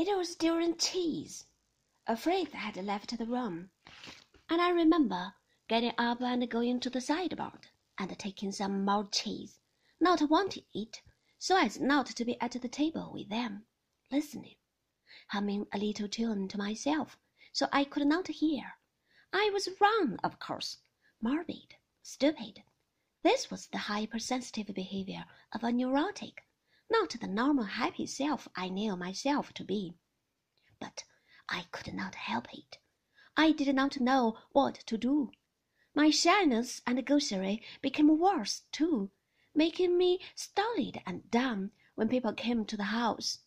It was during teas. Frith had left the room, and I remember getting up and going to the sideboard and taking some more cheese, not wanting it, so as not to be at the table with them, listening, humming a little tune to myself, so I could not hear. I was wrong, of course, morbid, stupid. This was the hypersensitive behavior of a neurotic, not the normal happy self I knew myself to be. But I could not help it. I did not know what to do. My shyness and gaucherie became worse, too, making me stolid and dumb when people came to the house.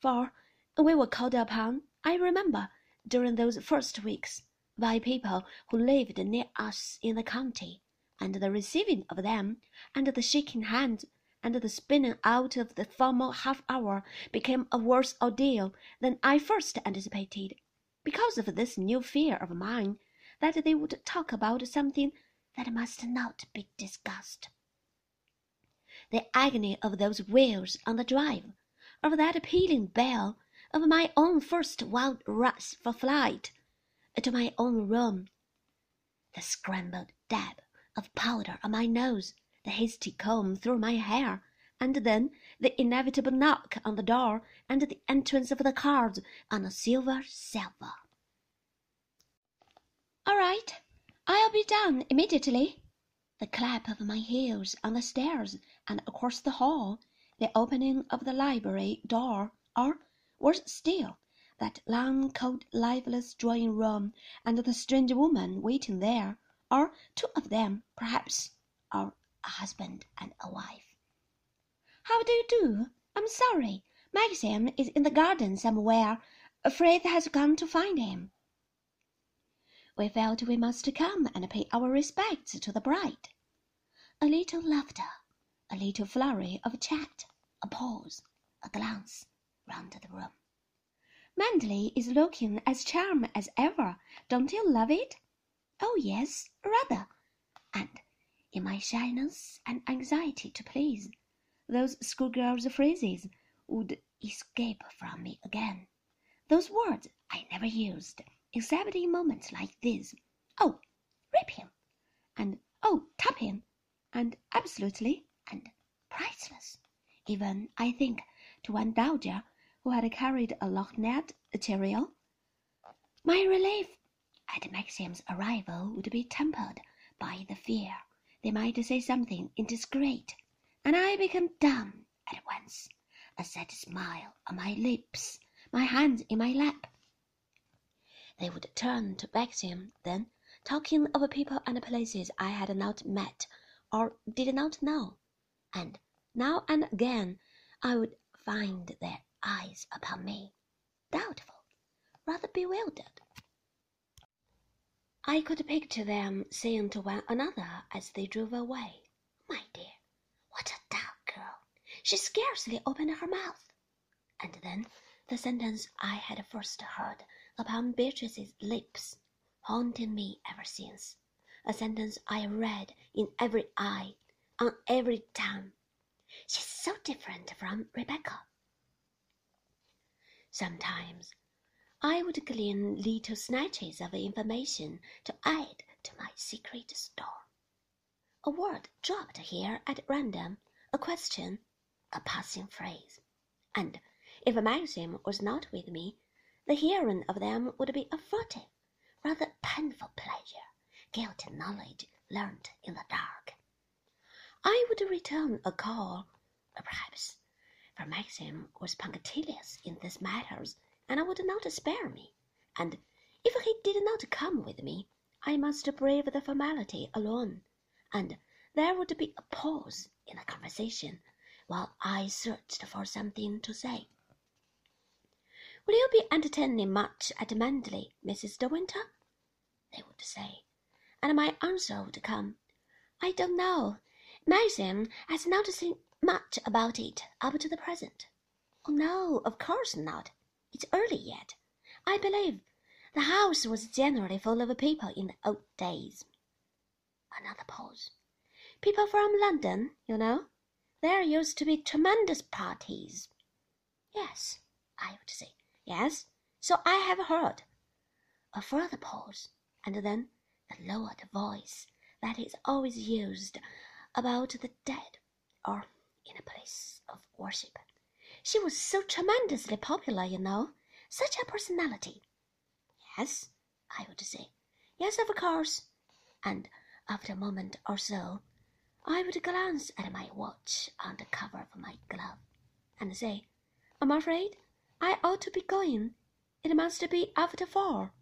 For we were called upon, I remember, during those first weeks, by people who lived near us in the county, and the receiving of them, and the shaking hands, and the spinning out of the formal half hour became a worse ordeal than I first anticipated, because of this new fear of mine that they would talk about something that must not be discussed. The agony of those wheels on the drive, of that pealing bell, of my own first wild rush for flight to my own room, the scrambled dab of powder on my nose, the hasty comb through my hair, and then the inevitable knock on the door and the entrance of the cards on a silver salver. All right, I'll be down immediately. The clap of my heels on the stairs and across the hall, the opening of the library door, or, worse still, that long, cold, lifeless drawing room, and the strange woman waiting there, or two of them, perhaps, or a husband and a wife. How do you do? I'm sorry. Maxim is in the garden somewhere. Frith has gone to find him we felt we must come and pay our respects to the bride. A little laughter, a little flurry of chat, a pause, a glance round the room. Manderley is looking as charming as ever. Don't you love it? Oh, yes, rather. And in my shyness and anxiety to please, those schoolgirl's phrases would escape from me again. Those words I never used except in moments like this. Oh, rip him, and oh, tap him, and absolutely and priceless. Even, I think, to one dowager who had carried a lorgnette cereal. My relief at Maxim's arrival would be tempered by the fear they might say something indiscreet, and I become dumb at once, a sad smile on my lips, my hands in my lap, they would turn to Maxim then, talking of people and places I had not met or did not know, and now and again I would find their eyes upon me, doubtful, rather bewildered. I could picture them saying to one another as they drove away, My dear, what a dull girl! She scarcely opened her mouth. And then the sentence I had first heard upon Beatrice's lips, haunting me ever since, a sentence I read in every eye, on every tongue. She's so different from Rebecca. Sometimes I would glean little snatches of information to add to my secret store. A word dropped here at random, a question, a passing phrase, and if Maxim was not with me, the hearing of them would be a furtive, rather painful pleasure, guilty knowledge learnt in the dark. I would return a call, perhaps, for Maxim was punctilious in these matters, and I would not spare me, and if he did not come with me, I must brave the formality alone, and there would be a pause in the conversation while I searched for something to say. Will you be entertaining much at Manderley, Mrs. De Winter? They would say, and my answer would come, I don't know. Maxim has not seen much about it up to the present. Oh, no, of course not. It's early yet. I believe the house was generally full of people in the old days. Another pause. People from London, you know. There used to be tremendous parties. Yes, I would say Yes, so I have heard. A further pause, and then the lowered voice that is always used about the dead or in a place of worship. She was so tremendously popular, you know, such a personality. Yes, I would say. Yes, of course. And after a moment or so, I would glance at my watch on the cover of my glove and say, I'm afraid I ought to be going. It must be after four.